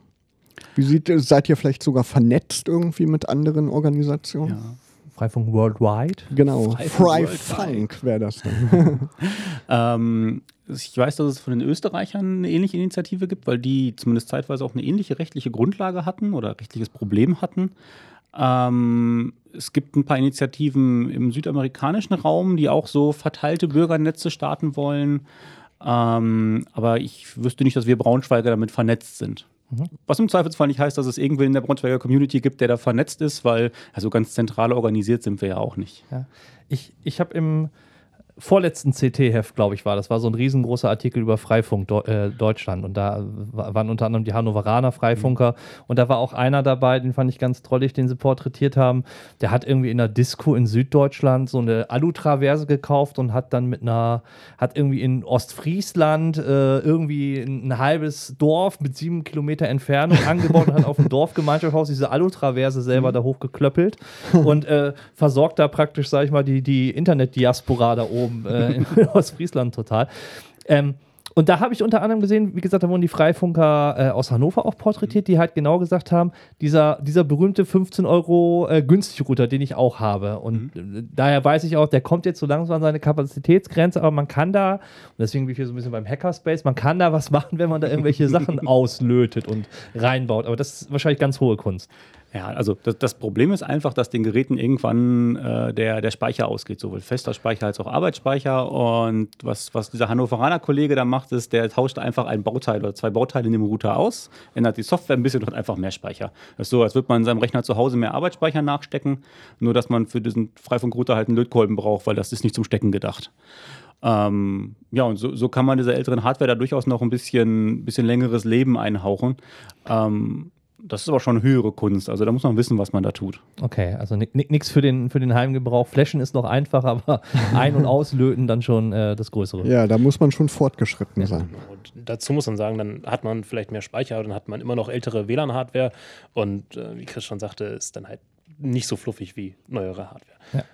Speaker 2: Wie sieht, seid ihr vielleicht sogar vernetzt irgendwie mit anderen Organisationen?
Speaker 4: Ja.
Speaker 3: Freifunk Worldwide.
Speaker 2: Genau,
Speaker 4: Freifunk
Speaker 2: Freifunk wäre das dann. [laughs]
Speaker 4: Ähm, ich weiß, dass es von den Österreichern eine ähnliche Initiative gibt, weil die zumindest zeitweise auch eine ähnliche rechtliche Grundlage hatten oder rechtliches Problem hatten. Ähm, es gibt ein paar Initiativen im südamerikanischen Raum, die auch so verteilte Bürgernetze starten wollen. Ähm, aber ich wüsste nicht, dass wir Braunschweiger damit vernetzt sind. Was im Zweifelsfall nicht heißt, dass es irgendwen in der Braunschweiger Community gibt, der da vernetzt ist, weil also ganz zentral organisiert sind wir ja auch nicht.
Speaker 3: Ja. Ich, ich habe im vorletzten CT-Heft, glaube ich, war. Das, war so ein riesengroßer Artikel über Freifunk äh, Deutschland. Und da wa- waren unter anderem die Hannoveraner Freifunker. Und da war auch einer dabei, den fand ich ganz trollig, den sie porträtiert haben. Der hat irgendwie in einer Disco in Süddeutschland so eine Alu-Traverse gekauft und hat dann mit einer, hat irgendwie in Ostfriesland äh, irgendwie ein, halbes Dorf mit sieben Kilometer Entfernung [laughs] angebaut und hat auf dem Dorfgemeinschaftshaus diese Alu-Traverse selber da hochgeklöppelt. Und äh, versorgt da praktisch, sag ich mal, die, die Internet-Diaspora da oben äh, in [laughs] Ostfriesland total. Ähm, und da habe ich unter anderem gesehen, wie gesagt, da wurden die Freifunker äh, aus Hannover auch porträtiert, die halt genau gesagt haben, dieser, dieser berühmte 15 Euro äh, Günstig-Router, den ich auch habe. Und äh, daher weiß ich auch, der kommt jetzt so langsam an seine Kapazitätsgrenze, aber man kann da, und deswegen bin ich hier so ein bisschen beim Hackerspace, man kann da was [laughs] machen, wenn man da irgendwelche Sachen [laughs] auslötet und reinbaut. Aber das ist wahrscheinlich ganz hohe Kunst.
Speaker 4: Ja, also das, das Problem ist einfach, dass den Geräten irgendwann äh, der, der Speicher ausgeht, sowohl fester Speicher als auch Arbeitsspeicher. Und was, was dieser Hannoveraner Kollege da macht, ist, der tauscht einfach ein Bauteil oder zwei Bauteile in dem Router aus, ändert die Software ein bisschen und hat einfach mehr Speicher. Das ist so, als würde man in seinem Rechner zu Hause mehr Arbeitsspeicher nachstecken, nur dass man für diesen Freifunk-Router halt einen Lötkolben braucht, weil das ist nicht zum Stecken gedacht. Ähm, ja, und so, so kann man dieser älteren Hardware da durchaus noch ein bisschen, bisschen längeres Leben einhauchen. Ähm, das ist aber schon höhere Kunst. Also da muss man wissen, was man da tut.
Speaker 3: Okay, also nichts für den, für den Heimgebrauch. Flashen ist noch einfacher, aber [laughs] ein- und auslöten dann schon äh, das Größere.
Speaker 2: Ja, da muss man schon fortgeschritten sein.
Speaker 5: Und dazu muss man sagen, dann hat man vielleicht mehr Speicher, dann hat man immer noch ältere WLAN-Hardware und äh, wie Chris schon sagte, ist dann halt nicht so fluffig wie neuere Hardware.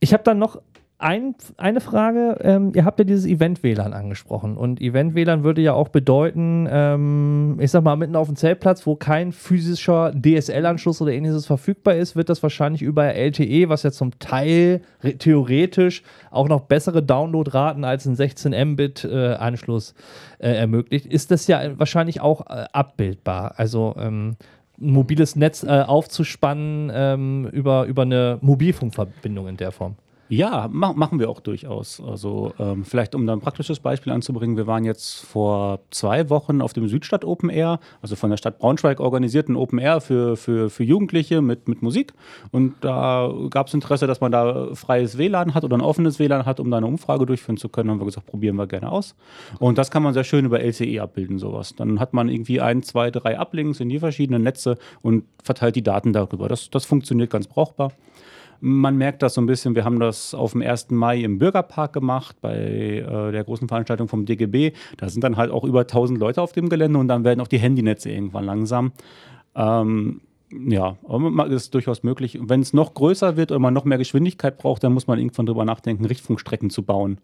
Speaker 3: Ich habe dann noch ein, eine Frage. Ähm, ihr habt ja dieses Event-WLAN angesprochen. Und Event-WLAN würde ja auch bedeuten, ähm, ich sag mal, mitten auf dem Zeltplatz, wo kein physischer DSL-Anschluss oder ähnliches verfügbar ist, wird das wahrscheinlich über LTE, was ja zum Teil re- theoretisch auch noch bessere Downloadraten als ein 16 Mbit-Anschluss äh, ermöglicht. Ist das ja wahrscheinlich auch äh, abbildbar. Also ähm, ein mobiles Netz äh, aufzuspannen ähm, über, über eine Mobilfunkverbindung in der Form.
Speaker 4: Ja, ma machen wir auch durchaus. Also ähm, vielleicht, um da ein praktisches Beispiel anzubringen, wir waren jetzt vor zwei Wochen auf dem Südstadt Open Air, also von der Stadt Braunschweig organisierten Open Air für, für, für Jugendliche mit, mit Musik. Und da gab es Interesse, dass man da freies WLAN hat oder ein offenes WLAN hat, um da eine Umfrage durchführen zu können. Haben wir gesagt, probieren wir gerne aus. Und das kann man sehr schön über LCE abbilden, sowas. Dann hat man irgendwie ein, zwei, drei Uplinks in die verschiedenen Netze und verteilt die Daten darüber. Das, das funktioniert ganz brauchbar. Man merkt das so ein bisschen. Wir haben das auf dem 1. Mai im Bürgerpark gemacht, bei äh, der großen Veranstaltung vom DGB. Da sind dann halt auch über 1000 Leute auf dem Gelände und dann werden auch die Handynetze irgendwann langsam. Ähm, ja, aber das ist durchaus möglich. Wenn es noch größer wird oder man noch mehr Geschwindigkeit braucht, dann muss man irgendwann drüber nachdenken, Richtfunkstrecken zu bauen.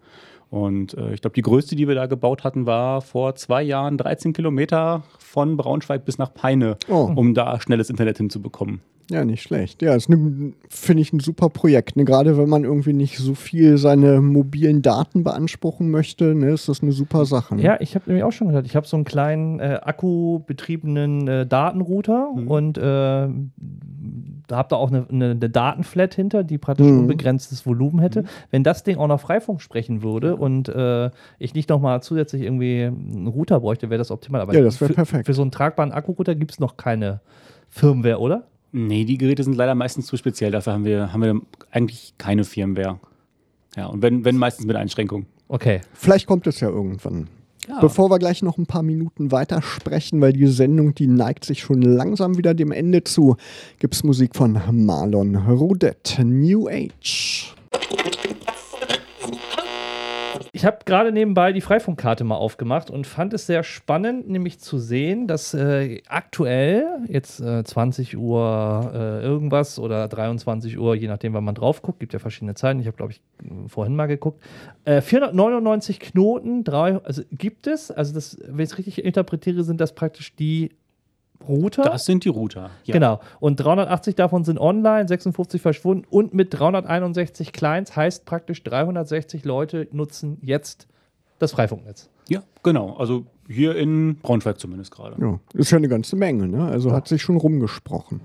Speaker 4: Und äh, ich glaube, die größte, die wir da gebaut hatten, war vor zwei Jahren 13 Kilometer von Braunschweig bis nach Peine,
Speaker 2: Oh.
Speaker 4: um da schnelles Internet hinzubekommen.
Speaker 2: Ja, nicht schlecht. Ja, ist ne, finde ich ein super Projekt. Ne? Gerade wenn man irgendwie nicht so viel seine mobilen Daten beanspruchen möchte, ne, ist das eine super Sache. Ne?
Speaker 3: Ja, ich habe nämlich auch schon gehört, ich habe so einen kleinen äh, akkubetriebenen äh, Datenrouter und äh, da habt ihr auch eine, eine, eine Datenflat hinter, die praktisch
Speaker 2: Mhm.
Speaker 3: unbegrenztes Volumen hätte. Wenn das Ding auch noch Freifunk sprechen würde und äh, ich nicht nochmal zusätzlich irgendwie einen Router bräuchte, wäre das optimal. Aber
Speaker 2: Ja, das wär
Speaker 3: für,
Speaker 2: perfekt.
Speaker 3: Für so einen tragbaren Akkurouter gibt es noch keine Firmware, oder?
Speaker 4: Nee, die Geräte sind leider meistens zu speziell. Dafür haben wir, haben wir eigentlich keine Firmware. Ja, und wenn, wenn meistens mit Einschränkungen.
Speaker 3: Okay.
Speaker 2: Vielleicht kommt es ja irgendwann. Bevor wir gleich noch ein paar Minuten weitersprechen, weil die Sendung, die neigt sich schon langsam wieder dem Ende zu, gibt es Musik von Marlon Rudet, New Age.
Speaker 3: Ich habe gerade nebenbei die Freifunkkarte mal aufgemacht und fand es sehr spannend, nämlich zu sehen, dass äh, aktuell jetzt äh, 20 Uhr äh, irgendwas oder 23 Uhr, je nachdem, wann man drauf guckt, gibt ja verschiedene Zeiten. Ich habe, glaube ich, vorhin mal geguckt. Äh, 499 Knoten, drei, also gibt es, also das, wenn ich es richtig interpretiere, sind das praktisch die Router.
Speaker 4: Das sind die Router. Ja.
Speaker 3: Genau. Und 380 davon sind online, 56 verschwunden und mit 361 Clients heißt praktisch 360 Leute nutzen jetzt das Freifunknetz.
Speaker 4: Ja, genau. Also hier in Braunschweig zumindest gerade.
Speaker 2: Ja, ist ja eine ganze Menge, ne? Also hat sich schon rumgesprochen.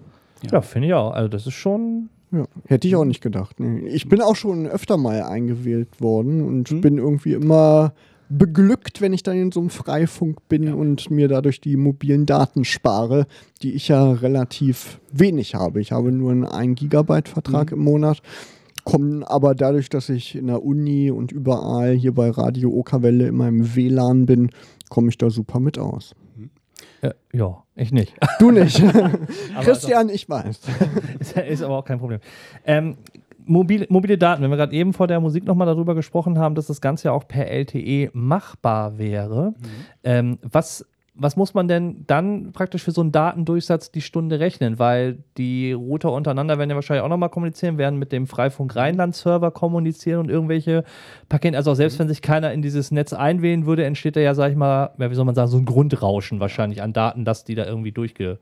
Speaker 3: Ja, finde ich auch. Also das ist schon.
Speaker 2: Ja, hätte ich auch nicht gedacht. Nee. Ich bin auch schon öfter mal eingewählt worden und bin irgendwie immer beglückt, wenn ich dann in so einem Freifunk bin und mir dadurch die mobilen Daten spare, die ich ja relativ wenig habe. Ich habe nur einen 1 Gigabyte Vertrag im Monat, kommen aber dadurch, dass ich in der Uni und überall hier bei Radio Okerwelle in meinem WLAN bin, komme ich da super mit aus.
Speaker 3: Äh, ja, ich nicht.
Speaker 2: Du nicht. [laughs] Christian, ich weiß. [laughs]
Speaker 3: ist, ist aber auch kein Problem. Ähm, mobile, mobile Daten, wenn wir gerade eben vor der Musik nochmal darüber gesprochen haben, dass das Ganze ja auch per LTE machbar wäre. Ähm, was, was muss man denn dann praktisch für so einen Datendurchsatz die Stunde rechnen? Weil die Router untereinander werden ja wahrscheinlich auch nochmal kommunizieren, werden mit dem Freifunk Rheinland-Server kommunizieren und irgendwelche Pakete. Also auch selbst wenn sich keiner in dieses Netz einwählen würde, entsteht da ja, sag ich mal, ja, wie soll man sagen, so ein Grundrauschen wahrscheinlich an Daten, dass die da irgendwie durchge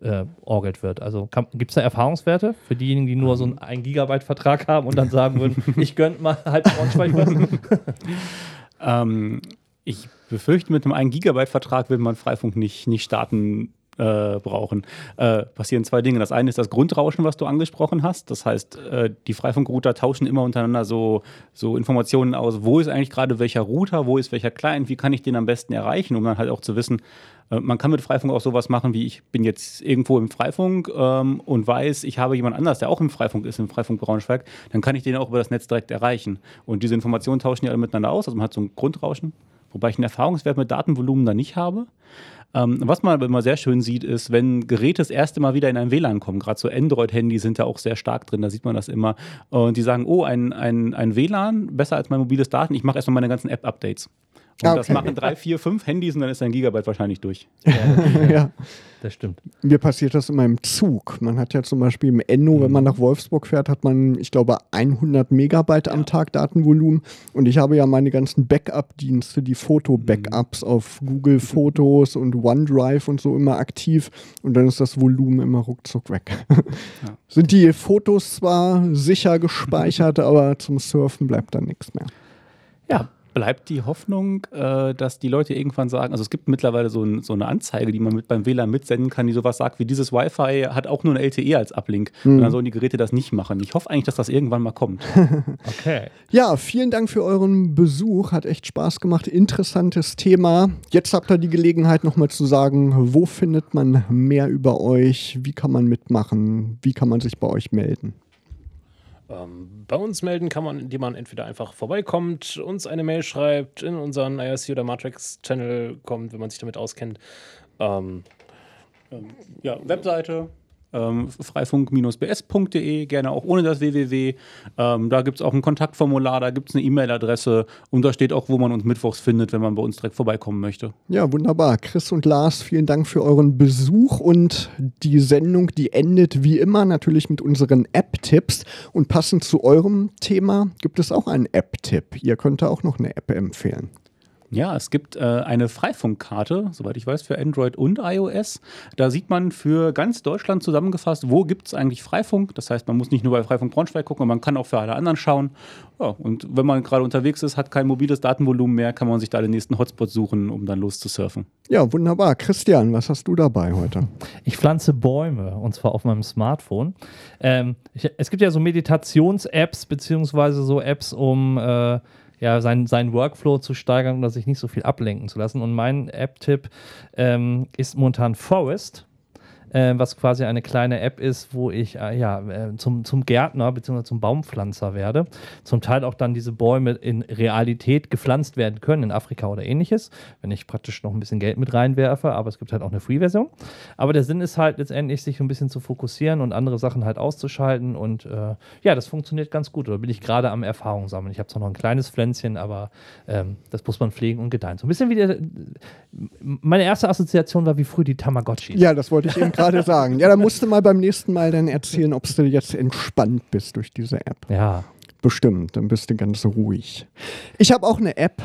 Speaker 3: äh, orgelt wird. Also gibt es da Erfahrungswerte für diejenigen, die nur so einen 1 Gigabyte Vertrag haben und dann sagen würden, [laughs] ich gönnt mal halb Braunschweig was?
Speaker 4: Ähm, ich befürchte, mit einem 1 Gigabyte Vertrag will man Freifunk nicht, nicht starten äh, brauchen. Äh, passieren zwei Dinge. Das eine ist das Grundrauschen, was du angesprochen hast. Das heißt, äh, die Freifunkrouter tauschen immer untereinander so, so Informationen aus, wo ist eigentlich gerade welcher Router, wo ist welcher Client, wie kann ich den am besten erreichen, um dann halt auch zu wissen, äh, man kann mit Freifunk auch sowas machen, wie ich bin jetzt irgendwo im Freifunk ähm, und weiß, ich habe jemand anders, der auch im Freifunk ist, im Freifunk Braunschweig, dann kann ich den auch über das Netz direkt erreichen. Und diese Informationen tauschen ja alle miteinander aus, also man hat so ein Grundrauschen, wobei ich einen Erfahrungswert mit Datenvolumen da nicht habe. Ähm, was man aber immer sehr schön sieht, ist, wenn Geräte das erste Mal wieder in ein WLAN kommen, gerade so Android-Handys sind da auch sehr stark drin, da sieht man das immer. Und die sagen, oh, ein, ein, ein WLAN, besser als mein mobiles Daten, ich mache erstmal meine ganzen App-Updates. Und
Speaker 2: Ah,
Speaker 4: das
Speaker 2: okay.
Speaker 4: machen drei, vier, fünf Handys und dann ist ein Gigabyte wahrscheinlich durch. [laughs]
Speaker 2: ja.
Speaker 3: Das stimmt.
Speaker 2: Mir passiert das immer im Zug. Man hat ja zum Beispiel im Enno, wenn man nach Wolfsburg fährt, hat man, ich glaube, 100 Megabyte am Tag Datenvolumen. Und ich habe ja meine ganzen Backup-Dienste, die Foto-Backups auf Google Fotos und OneDrive und so immer aktiv. Und dann ist das Volumen immer ruckzuck weg. [laughs] Sind die Fotos zwar sicher gespeichert, [laughs] aber zum Surfen bleibt dann nichts mehr.
Speaker 3: Ja,
Speaker 4: Bleibt die Hoffnung, äh, dass die Leute irgendwann sagen, also es gibt mittlerweile so, ein, so eine Anzeige, die man mit beim WLAN mitsenden kann, die sowas sagt, wie dieses Wi-Fi hat auch nur eine LTE als Uplink. Und dann sollen die Geräte das nicht machen. Ich hoffe eigentlich, dass das irgendwann mal kommt. [laughs]
Speaker 3: okay.
Speaker 2: Ja, vielen Dank für euren Besuch. Hat echt Spaß gemacht. Interessantes Thema. Jetzt habt ihr die Gelegenheit, nochmal zu sagen, wo findet man mehr über euch? Wie kann man mitmachen? Wie kann man sich bei euch melden?
Speaker 5: Ähm, bei uns melden kann man, indem man entweder einfach vorbeikommt, uns eine Mail schreibt, in unseren IRC oder Matrix-Channel kommt, wenn man sich damit auskennt. Ähm,
Speaker 4: Ja, Webseite. Ähm, freifunk-bs.de, gerne auch ohne das www. Ähm, da gibt es auch ein Kontaktformular, da gibt es eine E-Mail-Adresse und da steht auch, wo man uns mittwochs findet, wenn man bei uns direkt vorbeikommen möchte.
Speaker 2: Ja, wunderbar. Chris und Lars, vielen Dank für euren Besuch und die Sendung, die endet wie immer natürlich mit unseren App-Tipps. Und passend zu eurem Thema gibt es auch einen App-Tipp. Ihr könnt da auch noch eine App empfehlen.
Speaker 4: Ja, es gibt äh, eine Freifunkkarte, soweit ich weiß, für Android und iOS. Da sieht man für ganz Deutschland zusammengefasst, wo gibt es eigentlich Freifunk. Das heißt, man muss nicht nur bei Freifunk Braunschweig gucken, man kann auch für alle anderen schauen. Ja, und wenn man gerade unterwegs ist, hat kein mobiles Datenvolumen mehr, kann man sich da den nächsten Hotspot suchen, um dann loszusurfen.
Speaker 2: Ja, wunderbar. Christian, was hast du dabei heute?
Speaker 3: Ich pflanze Bäume und zwar auf meinem Smartphone. Ähm, ich, es gibt ja so Meditations-Apps, beziehungsweise so Apps, um äh, ja, seinen, seinen Workflow zu steigern und sich nicht so viel ablenken zu lassen. Und mein App-Tipp ähm, ist momentan Forest. Äh, was quasi eine kleine App ist, wo ich äh, ja, äh, zum, zum Gärtner bzw. zum Baumpflanzer werde. Zum Teil auch dann diese Bäume in Realität gepflanzt werden können, in Afrika oder ähnliches, wenn ich praktisch noch ein bisschen Geld mit reinwerfe, aber es gibt halt auch eine Free-Version. Aber der Sinn ist halt letztendlich, sich ein bisschen zu fokussieren und andere Sachen halt auszuschalten und äh, ja, das funktioniert ganz gut. Da bin ich gerade am Erfahrung sammeln. Ich habe zwar noch ein kleines Pflänzchen, aber ähm, das muss man pflegen und gedeihen. So ein bisschen wie der, meine erste Assoziation war wie früh die Tamagotchi.
Speaker 2: Ja, das wollte ich eben gerade [laughs] sagen. Ja, da musst du mal beim nächsten Mal dann erzählen, ob du jetzt entspannt bist durch diese App.
Speaker 3: Ja.
Speaker 2: Bestimmt, dann bist du ganz ruhig. Ich habe auch eine App,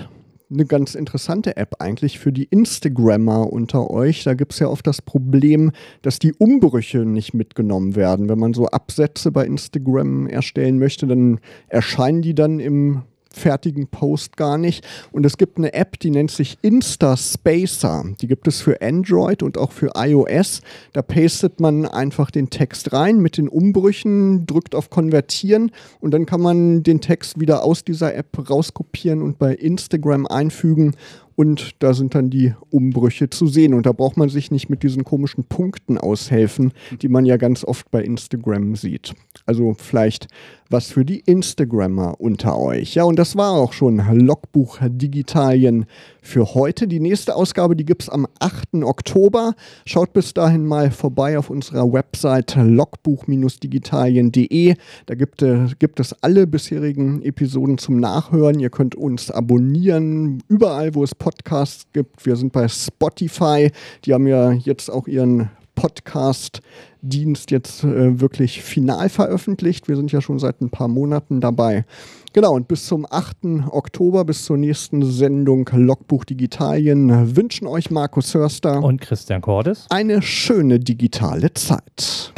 Speaker 2: eine ganz interessante App eigentlich für die Instagrammer unter euch. Da gibt es ja oft das Problem, dass die Umbrüche nicht mitgenommen werden. Wenn man so Absätze bei Instagram erstellen möchte, dann erscheinen die dann im fertigen Post gar nicht. Und es gibt eine App, die nennt sich Insta Spacer. Die gibt es für Android und auch für iOS. Da pastet man einfach den Text rein mit den Umbrüchen, drückt auf Konvertieren und dann kann man den Text wieder aus dieser App rauskopieren und bei Instagram einfügen und da sind dann die Umbrüche zu sehen. Und da braucht man sich nicht mit diesen komischen Punkten aushelfen, die man ja ganz oft bei Instagram sieht. Also vielleicht was für die Instagrammer unter euch. Ja, und das war auch schon Logbuch Digitalien für heute. Die nächste Ausgabe, die gibt es am 8. Oktober. Schaut bis dahin mal vorbei auf unserer Website logbuch-digitalien.de. Da gibt, äh, gibt es alle bisherigen Episoden zum Nachhören. Ihr könnt uns abonnieren, überall, wo es Podcasts gibt. Wir sind bei Spotify. Die haben ja jetzt auch ihren Podcast-Dienst jetzt äh, wirklich final veröffentlicht. Wir sind ja schon seit ein paar Monaten dabei. Genau, und bis zum 8. Oktober, bis zur nächsten Sendung Logbuch Digitalien wünschen euch Markus Hörster
Speaker 3: Und Christian Cordes.
Speaker 2: eine schöne digitale Zeit.